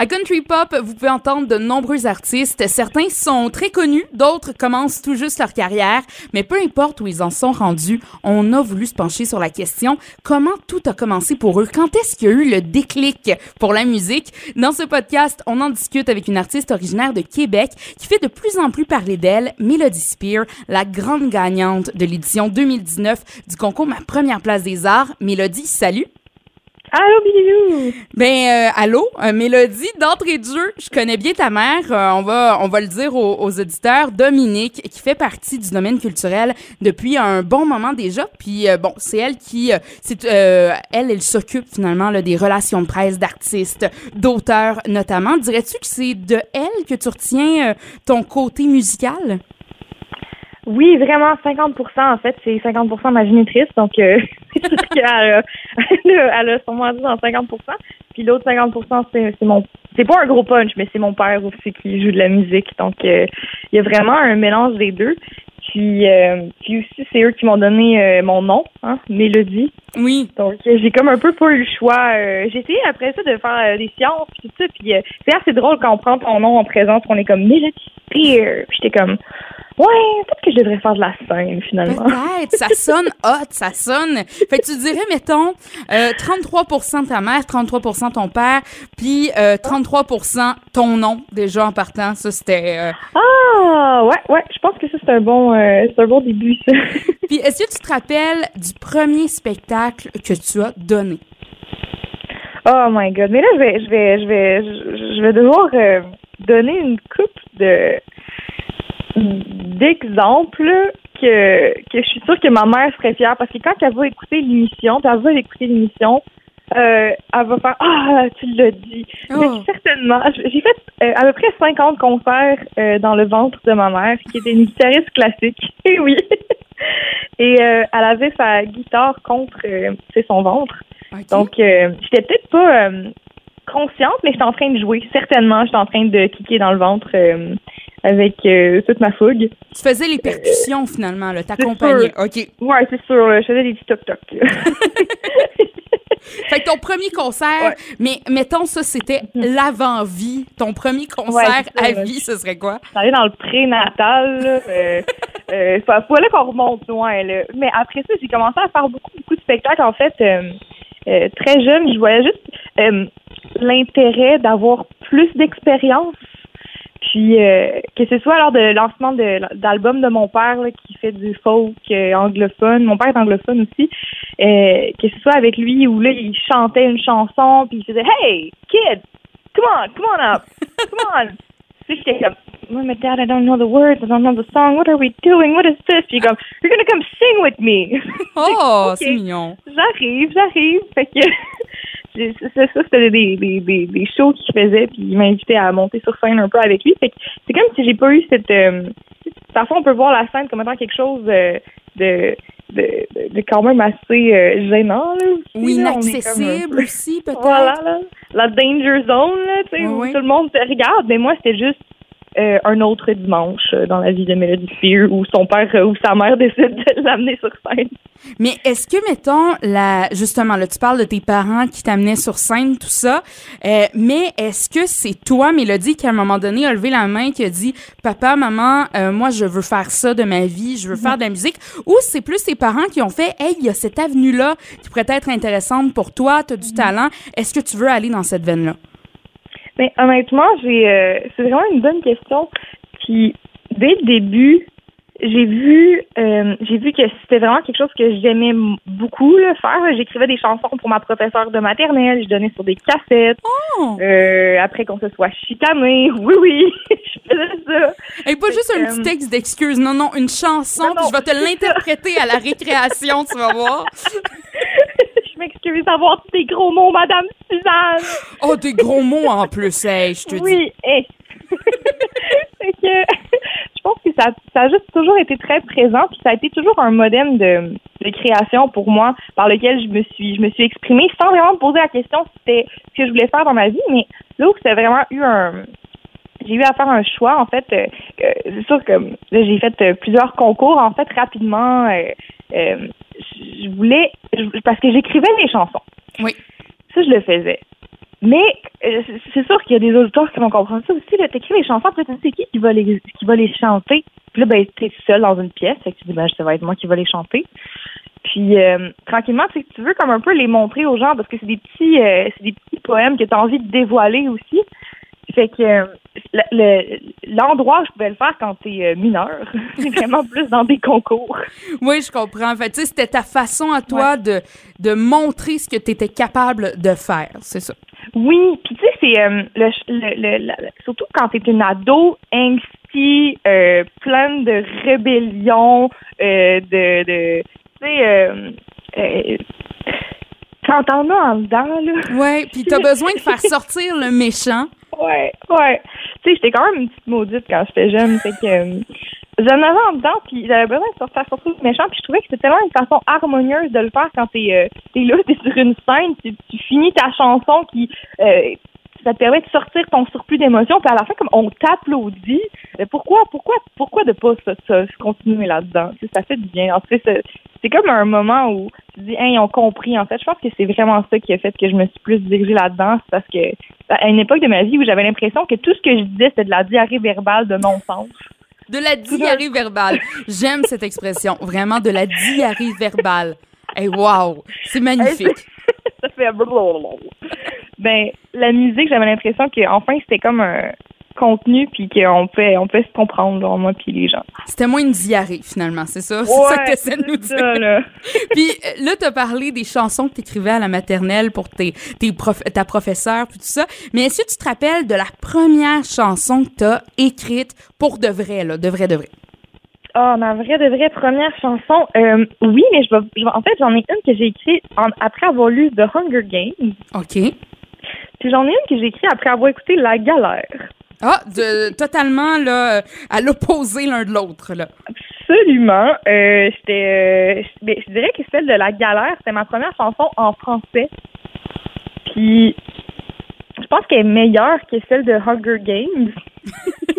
À Country Pop, vous pouvez entendre de nombreux artistes. Certains sont très connus, d'autres commencent tout juste leur carrière, mais peu importe où ils en sont rendus, on a voulu se pencher sur la question comment tout a commencé pour eux? Quand est-ce qu'il y a eu le déclic pour la musique? Dans ce podcast, on en discute avec une artiste originaire de Québec qui fait de plus en plus parler d'elle, Melody Spear, la grande gagnante de l'édition 2019 du concours Ma première place des arts. Mélodie, salut! Allô, bisous! Ben, euh, allô, euh, Mélodie, d'entrée de jeu, je connais bien ta mère, euh, on, va, on va le dire aux, aux, auditeurs, Dominique, qui fait partie du domaine culturel depuis un bon moment déjà, puis bon, c'est elle qui, c'est, elle, elle s'occupe finalement là, des relations de presse d'artistes, d'auteurs notamment. Dirais-tu que c'est de elle que tu retiens ton côté musical? Oui, vraiment, 50% en fait, c'est 50 de ma génitrice, donc euh, elle, a, elle, a sûrement dit dans 50% Puis l'autre 50 c'est mon... C'est pas un gros punch, mais c'est mon père aussi qui joue de la musique, donc euh, il y a vraiment un mélange des deux. Puis, euh, puis aussi, c'est eux qui m'ont donné euh, mon nom, hein, Mélodie. Oui. Donc, j'ai comme un peu pas eu le choix. j'ai essayé après ça de faire des sciences, puis tout ça. Puis c'est assez drôle quand on prend ton nom en présence, qu'on est comme Mélodie Spear. Puis j'étais comme, Ouais, peut-être que je devrais faire de la scène, finalement. Peut-être, ça sonne hot, ça sonne. Fait que tu dirais, mettons, euh, 33 de ta mère, 33 ton père, puis euh, 33 ton nom, déjà en partant. Ça, c'était... Euh, ah, ouais, ouais, je pense que ça, c'est un, bon, euh, c'est un bon début, ça. puis est-ce que tu te rappelles du premier spectacle que tu as donné? Oh my God. Mais là, je vais, je vais, je vais, je vais devoir euh, donner une coupe de d'exemples que, que je suis sûre que ma mère serait fière parce que quand elle va écouter l'émission, puis elle va écouter l'émission, euh, elle va faire Ah, tu l'as dit. Oh. certainement. J'ai fait euh, à peu près 50 concerts euh, dans le ventre de ma mère, qui était une guitariste classique. Et oui. Et elle avait sa guitare contre c'est son ventre. Donc j'étais peut-être pas consciente, mais j'étais en train de jouer. Certainement, j'étais en train de kicker dans le ventre avec euh, toute ma fougue. Tu faisais les percussions finalement, là, t'accompagnais. OK. Ouais, c'est sûr, je faisais des petits toc-toc. fait que ton premier concert, mais mettons ça, c'était mm. l'avant-vie. Ton premier concert à vie, ce serait quoi? J'allais dans le prénatal. euh, euh, faut là qu'on remonte loin. Là. Mais après ça, j'ai commencé à faire beaucoup, beaucoup de spectacles. En fait, euh, euh très jeune, je voyais juste euh, l'intérêt d'avoir plus d'expérience puis euh, que ce soit lors de lancement d'album de, mon père qui fait du folk euh, anglophone, mon père est anglophone aussi, euh, que ce soit avec lui où là il chantait une chanson puis il faisait Hey kid, come on, come on up, come on. puis j'étais comme Oh my dad, I don't know the words, I don't know the song. What are we doing? What is this? Puis comme You're gonna come sing with me. Oh, c'est mignon. J'arrive, j'arrive. Fait que c'est ça, c'était des, des, des, des, shows qu'il faisait, puis il m'invitait à monter sur scène un peu avec lui. Fait c'est comme si j'ai pas eu cette. Euh, parfois, on peut voir la scène comme étant quelque chose de, de, de, quand même assez euh, gênant. Là, Ou inaccessible aussi, peut-être? Voilà, la danger zone, là, tu sais, où tout le monde te regarde. Mais moi, c'était juste euh, un autre dimanche euh, dans la vie de Melody Spear où son père euh, ou sa mère décide de l'amener sur scène. Mais est-ce que, mettons, la, justement, là, tu parles de tes parents qui t'amenaient sur scène, tout ça, mais est-ce que c'est toi, Mélodie, qui à un moment donné a levé la main, qui a dit, papa, maman, moi, je veux faire ça de ma vie, je veux faire de la musique, ou c'est plus tes parents qui ont fait, hey, il y a cette avenue-là qui pourrait être intéressante pour toi, tu as du mm-hmm. talent, est-ce que tu veux aller dans cette veine-là? Mais honnêtement, j'ai euh, c'est vraiment une bonne question. Puis dès le début, j'ai vu euh, j'ai vu que c'était vraiment quelque chose que j'aimais beaucoup le faire. J'écrivais des chansons pour ma professeure de maternelle, je donnais sur des cassettes. Oh! Euh, après qu'on se soit chicané, oui oui, je faisais ça. Et pas juste un petit texte d'excuse, non non, une chanson, puis je vais te l'interpréter à la récréation, tu vas voir. Je m'excuse d'avoir des gros mots, Madame Suzanne. Oh, des gros mots en plus, hey, je te dis. Oui, hey. que je pense que ça, ça a juste toujours été très présent, puis ça a été toujours un modèle de, de création pour moi par lequel je me suis je me suis exprimée sans vraiment me poser la question si c'était ce que je voulais faire dans ma vie, mais là où c'est vraiment eu un j'ai eu à faire un choix en fait. Euh, c'est sûr que j'ai fait euh, plusieurs concours en fait rapidement. Euh, je voulais parce que j'écrivais des chansons. Oui. Ça je le faisais. mais euh, c'est sûr qu'il y a des auditeurs qui vont comprendre ça aussi. Là, t'écris les chansons, après tu sais qui qui va les qui va les chanter? Puis là, ben, t'es seul dans une pièce, fait que tu dis ben ça va être moi qui va les chanter. Puis euh, tranquillement, tu tu veux comme un peu les montrer aux gens parce que c'est des petits euh, c'est des petits poèmes que tu as envie de dévoiler aussi. Fait que euh, l'endroit où je pouvais le faire quand t'es es mineur, c'est vraiment plus dans des concours. Oui, je comprends. En fait, c'était ta façon à toi de, de montrer ce que tu étais capable de faire, c'est ça? Oui, puis tu sais, c'est le, le, surtout quand t'es une ado angsty, pleine de rébellion, de, de tu sais, euh, euh, quand t'en as en dedans, là. Ouais, puis t'as besoin de faire sortir le méchant. Ouais, ouais. Tu sais, j'étais quand même une petite maudite quand j'étais jeune, fait que euh, j'en avais en dedans, puis j'avais besoin de faire sortir le méchant, puis je trouvais que c'était tellement une façon harmonieuse de le faire quand t'es euh, es là, t'es sur une scène, tu, tu finis ta chanson qui euh, ça te permet de sortir ton surplus d'émotions, puis à la fin, comme on t'applaudit, mais pourquoi, pourquoi, pourquoi de pas continuer là-dedans? Ça fait du bien. En fait, c'est comme un moment où tu dis, hein, ils ont compris. En fait, je pense que c'est vraiment ça qui a fait que je me suis plus dirigée là-dedans. C'est parce que, à une époque de ma vie où j'avais l'impression que tout ce que je disais, c'était de la diarrhée verbale de non-sens. De la diarrhée verbale. J'aime cette expression. Vraiment, de la diarrhée verbale. Hey, wow! C'est magnifique. Ça fait ben la musique, j'avais l'impression qu'enfin c'était comme un contenu puis qu'on peut on peut se comprendre moi puis les gens. C'était moins une diarrhée finalement, c'est ça, c'est ça que tu de nous dire. là. puis euh, là tu as parlé des chansons que tu écrivais à la maternelle pour tes, tes ta professeure puis tout ça, mais est-ce que tu te rappelles de la première chanson que tu as écrite pour de vrai là, de vrai de vrai? Ah, ma vraie de vraie première chanson, euh, oui, mais je vais, en fait, j'en ai une que j'ai écrite après avoir lu The Hunger Games. OK. Puis j'en ai une que j'ai écrite après avoir écouté La Galère. Ah, de, totalement là, à l'opposé l'un de l'autre. là. Absolument. Euh, euh je dirais que celle de La Galère, c'était ma première chanson en français. Puis je pense qu'elle est meilleure que celle de Hunger Games.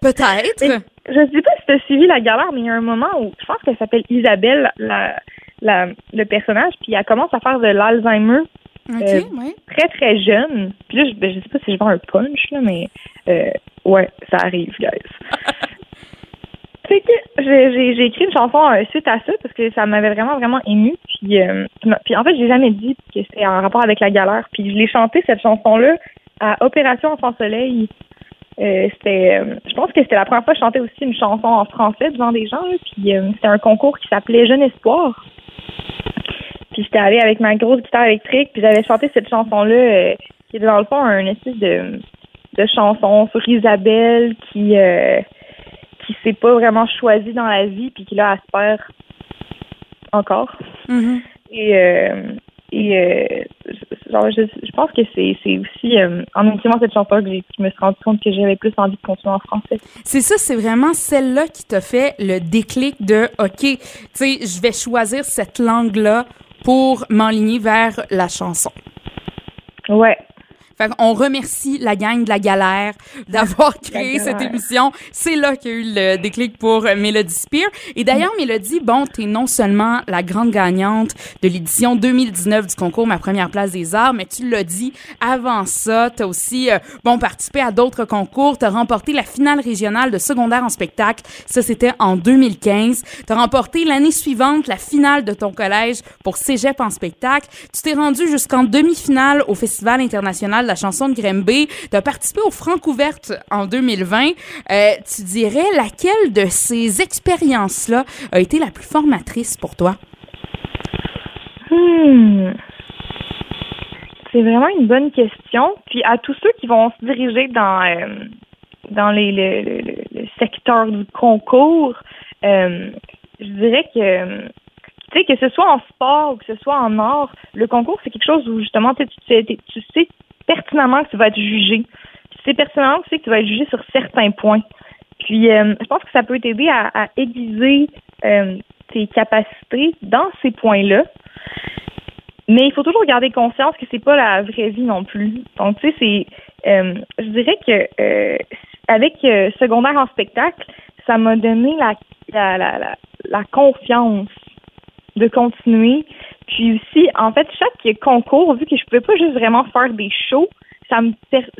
Peut-être. Je ne sais pas si tu as suivi La Galère, mais il y a un moment où je pense qu'elle s'appelle Isabelle, la, la, le personnage, puis elle commence à faire de l'Alzheimer euh, très, très jeune. Puis là, je, ben, je sais pas si je vends un punch, là, mais euh, ouais, ça arrive, guys. c'est que j'ai écrit une chanson euh, suite à ça parce que ça m'avait vraiment, vraiment ému. Puis, puis en fait, j'ai jamais dit que c'était en rapport avec la galère. Puis je l'ai chanté, cette chanson-là, à Opération Enfant Soleil. C'était je pense que c'était la première fois que je chantais aussi une chanson en français devant des gens. puis c'était un concours qui s'appelait Jeune Espoir. Puis j'étais allée avec ma grosse guitare électrique, puis j'avais chanté cette chanson-là, euh, qui est dans le fond un espèce de, de chanson sur Isabelle qui euh, qui s'est pas vraiment choisie dans la vie, puis qui là aspire encore. Et euh, et euh, genre, je, je, pense que c'est, c'est aussi euh, en écrivant cette chanson que, je me suis rendu compte que j'avais plus envie de continuer en français. C'est ça, c'est vraiment celle-là qui t'a fait le déclic de OK, tu sais, je vais choisir cette langue-là pour m'enligner vers la chanson. Ouais, on remercie la gang de la galère d'avoir créé cette émission. C'est là qu'il y a eu le déclic pour Melody Spear. Et d'ailleurs, Melody, bon, t'es non seulement la grande gagnante de l'édition 2019 du concours Ma première place des arts, mais tu l'as dit, avant ça, t'as aussi, euh, bon, participé à d'autres concours. T'as remporté la finale régionale de secondaire en spectacle. Ça, c'était en 2015. T'as remporté l'année suivante la finale de ton collège pour Cégep en spectacle. Tu t'es rendu jusqu'en demi-finale au Festival international la chanson de Grimby. Tu as participé au Francouverte en 2020. Euh, tu dirais laquelle de ces expériences-là a été la plus formatrice pour toi? Hmm. C'est vraiment une bonne question. Puis à tous ceux qui vont se diriger dans, euh, dans les, le, secteur du concours, euh, je dirais que tu sais, que ce soit en sport ou que ce soit en art, le concours, c'est quelque chose où justement tu tu sais pertinemment que tu vas être jugé. C'est pertinemment aussi que tu vas être jugé sur certains points. Puis, euh, je pense que ça peut t'aider à, aiguiser euh, tes capacités dans ces points-là. Mais il faut toujours garder conscience que c'est pas la vraie vie non plus. Donc, tu sais, c'est, euh, je dirais que avec secondaire en spectacle, ça m'a donné la, la, la, la, confiance de continuer, Puis aussi, en fait, chaque concours, vu que je pouvais pas juste vraiment faire des shows, ça me,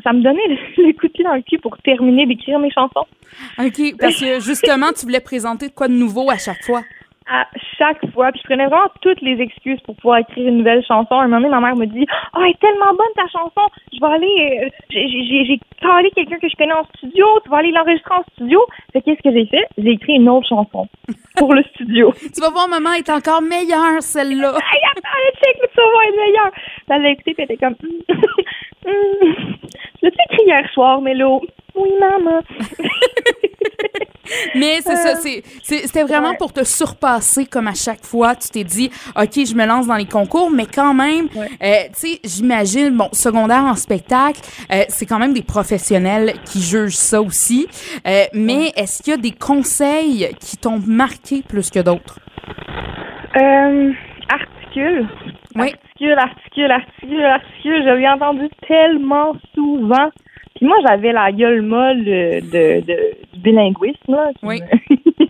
ça me donnait le, coup de pied dans le cul pour terminer d'écrire mes chansons. OK, parce que justement, tu voulais présenter quoi de nouveau à chaque fois? À chaque fois. Puis je prenais vraiment toutes les excuses pour pouvoir écrire une nouvelle chanson. Un moment donné, ma mère me dit Oh, elle est tellement bonne ta chanson, je vais aller. Euh, j'ai calé quelqu'un que je connais en studio, tu vas aller l'enregistrer en studio. Fait qu'est-ce que j'ai fait? J'ai écrit une autre chanson pour le studio. tu vas voir, maman est encore meilleure, celle-là. hey, attends, check, tu vas être meilleure. Elle l'a écouté, puis elle était comme hum, Je l'ai écrit hier soir, Mélo? Oui, maman. Mais c'est ça, euh, c'était vraiment pour te surpasser comme à chaque fois. Tu t'es dit, OK, je me lance dans les concours, mais quand même, euh, tu sais, j'imagine, bon, secondaire en spectacle, euh, c'est quand même des professionnels qui jugent ça aussi. mais est-ce qu'il y a des conseils qui t'ont marqué plus que d'autres? articule. Oui. Articule, articule, articule, articule. Je l'ai entendu tellement souvent moi, j'avais la gueule molle de, de, du bilinguisme, là,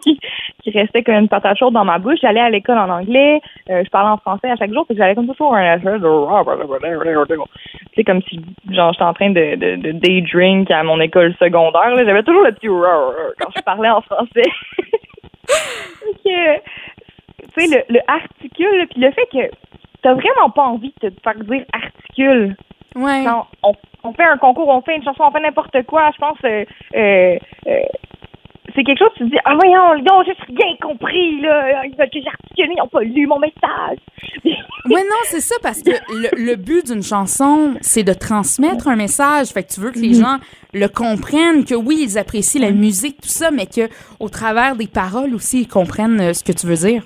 qui, qui restait comme une patate chaude dans ma bouche. J'allais à l'école en anglais, euh, je parlais en français à chaque jour, puis j'allais comme toujours un c'est comme si genre j'étais en train de, de, de day drink à mon école secondaire. J'avais toujours le petit quand je parlais en français. tu sais, le, le articule, puis le fait que t'as vraiment pas envie de te faire dire articule. Ouais. on, on fait un concours, on fait une chanson, on fait n'importe quoi. Je pense euh, euh, euh c'est quelque chose, tu te dis, ah voyons, ils ont juste rien compris, là. Ils veulent que j'articule, ils n'ont pas lu mon message. oui, non, c'est ça, parce que le, but d'une chanson, c'est de transmettre un message. Fait que tu veux que les mhm. gens le comprennent, que oui, ils apprécient la musique, tout ça, mais que au travers des paroles aussi, ils comprennent euh, ce que tu veux dire.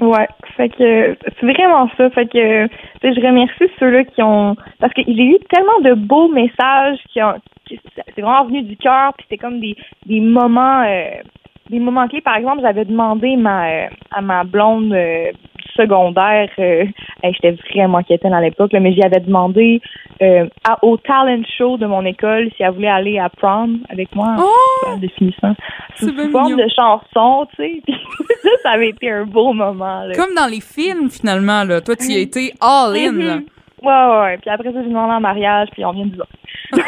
Ouais, fait que c'est vraiment ça. Fait que je remercie ceux-là qui ont parce que j'ai eu tellement de beaux messages qui ont c'est vraiment venu du cœur, puis c'est comme des, des moments euh, des moments clés. Par exemple, j'avais demandé ma euh, à ma blonde euh, secondaire, euh, j'étais vraiment quétaine à l'époque, mais j'y avais demandé euh, au talent show de mon école si elle voulait aller à prom avec moi oh! en définissant sous forme de chanson, tu sais. ça, ça avait été un beau moment. Comme dans les films, finalement, là. Toi, tu y as été all in, là. Mm-hmm. Ouais, ouais, Puis après ça, j'ai demandé en mariage, puis on vient de.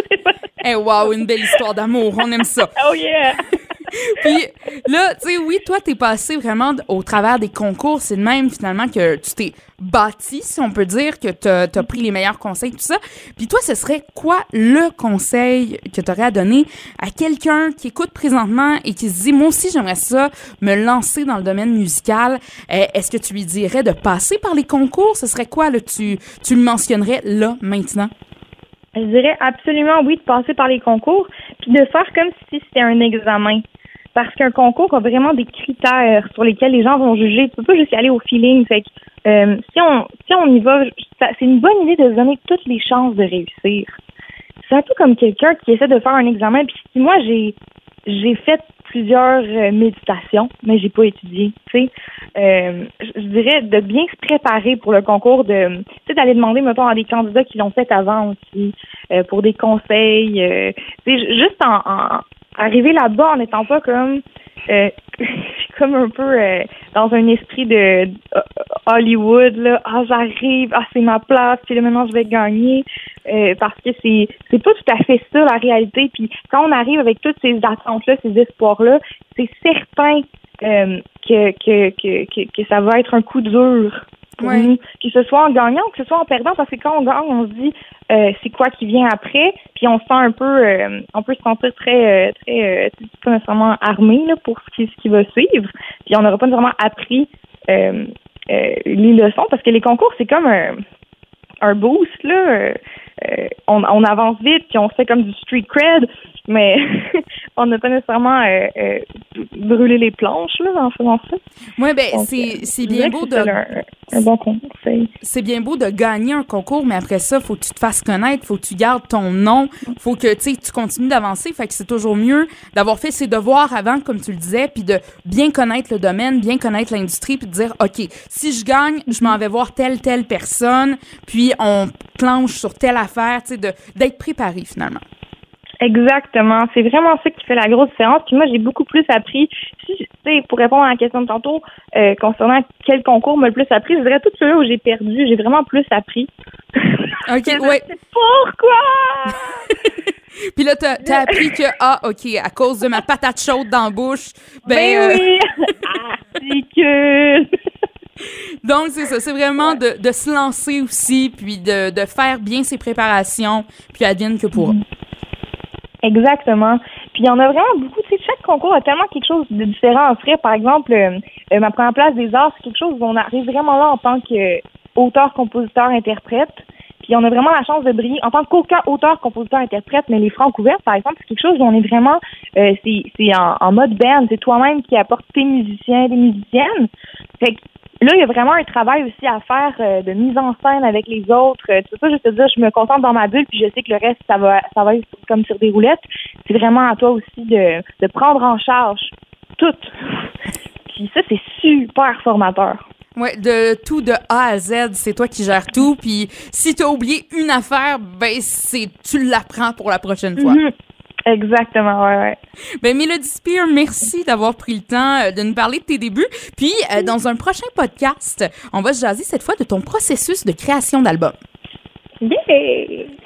Eh, wow, une belle histoire d'amour. On aime ça. Oh yeah! Puis là, tu sais, oui, toi, t'es passé vraiment au travers des concours. C'est de même, finalement, que tu t'es bâti, si on peut dire, que t'as as pris les meilleurs conseils, tout ça. Puis toi, ce serait quoi le conseil que t'aurais à donner à quelqu'un qui écoute présentement et qui se dit, moi aussi, j'aimerais ça, me lancer dans le domaine musical. Euh, est-ce que tu lui dirais de passer par les concours? Ce serait quoi, là, tu, tu le mentionnerais là, maintenant? Je dirais absolument oui de passer par les concours, puis de faire comme si c'était un examen parce qu'un concours a vraiment des critères sur lesquels les gens vont juger. Tu peux pas juste y aller au feeling. Fait que, euh, si on si on y va, c'est une bonne idée de se donner toutes les chances de réussir. C'est un peu comme quelqu'un qui essaie de faire un examen. Puis si moi j'ai j'ai fait plusieurs euh, méditations, mais j'ai pas étudié. Tu sais, euh, je dirais de bien se préparer pour le concours, de d'aller demander mettons à des candidats qui l'ont fait avant aussi pour des conseils. tu sais, juste en arriver là-bas en n'étant pas comme euh, comme un peu euh, dans un esprit de euh, Hollywood là ah j'arrive ah c'est ma place puis là maintenant je vais gagner parce que c'est c'est pas tout à fait ça la réalité. Puis quand on arrive avec toutes ces attentes là ces espoirs là c'est certain que, que, que, que ça va être un coup dur pour nous, que ce soit en gagnant ou que ce soit en perdant, parce que quand on gagne, on se dit euh, c'est quoi qui vient après, puis on se sent un peu, euh, on peut se sentir très, euh, très, pas nécessairement armé là, pour ce qui, ce qui va suivre, puis on n'aura pas nécessairement appris les leçons, parce que les concours, c'est comme un, un boost, là. on, on avance vite, puis on fait comme du street cred, mais on n'a pas nécessairement euh, euh, brûlé les planches là, en faisant ça. Oui, ben c'est bien beau de. Un, bon conseil. C'est bien beau de gagner un concours, mais après ça, faut que tu te fasses connaître, faut que tu gardes ton nom, faut que tu continues d'avancer. Fait que c'est toujours mieux d'avoir fait ses devoirs avant, comme tu le disais, puis de bien connaître le domaine, bien connaître l'industrie, puis de dire, OK, si je gagne, je m'en vais voir telle, telle personne, puis on planche sur telle affaire, tu sais, d'être préparé finalement. Exactement. C'est vraiment ça qui fait la grosse différence. Puis moi, j'ai beaucoup plus appris. Si, pour répondre à la question de tantôt euh, concernant quel concours m'a le plus appris, je dirais tout ceux où j'ai perdu. J'ai vraiment plus appris. OK, oui. Pourquoi? Puis là, t'as as appris que, ah, OK, à cause de ma patate chaude dans la bouche, ben... ben oui! ah, que... Donc, c'est ça. C'est vraiment de, de, se lancer aussi, puis de, de, faire bien ses préparations, puis advienne que pour mm. Exactement. Puis il y en a vraiment beaucoup. Tu sais, chaque concours a tellement quelque chose de différent à offrir. Par exemple, euh, euh, ma première place des arts, c'est quelque chose où on arrive vraiment là en tant qu'auteur, compositeur, interprète. Puis on a vraiment la chance de briller en tant qu'aucun auteur, compositeur, interprète, mais les francs couverts, par exemple, c'est quelque chose où on est vraiment, euh, c'est en, en mode band. C'est toi-même qui apporte tes musiciens, des musiciennes. Fait que Là, il y a vraiment un travail aussi à faire euh, de mise en scène avec les autres. Euh, sais pas juste te dire, je me concentre dans ma bulle, puis je sais que le reste, ça va, ça va être comme sur des roulettes. C'est vraiment à toi aussi de, de prendre en charge tout. Puis ça, c'est super formateur. Ouais, de tout de A à Z, c'est toi qui gères tout. Puis si tu as oublié une affaire, ben c'est tu l'apprends pour la prochaine fois. Mm-hmm. Exactement, ouais, ouais. Ben, Mélodie Spear, merci d'avoir pris le temps euh, de nous parler de tes débuts. Puis, euh, dans un prochain podcast, on va se jaser cette fois de ton processus de création d'album. Yeah!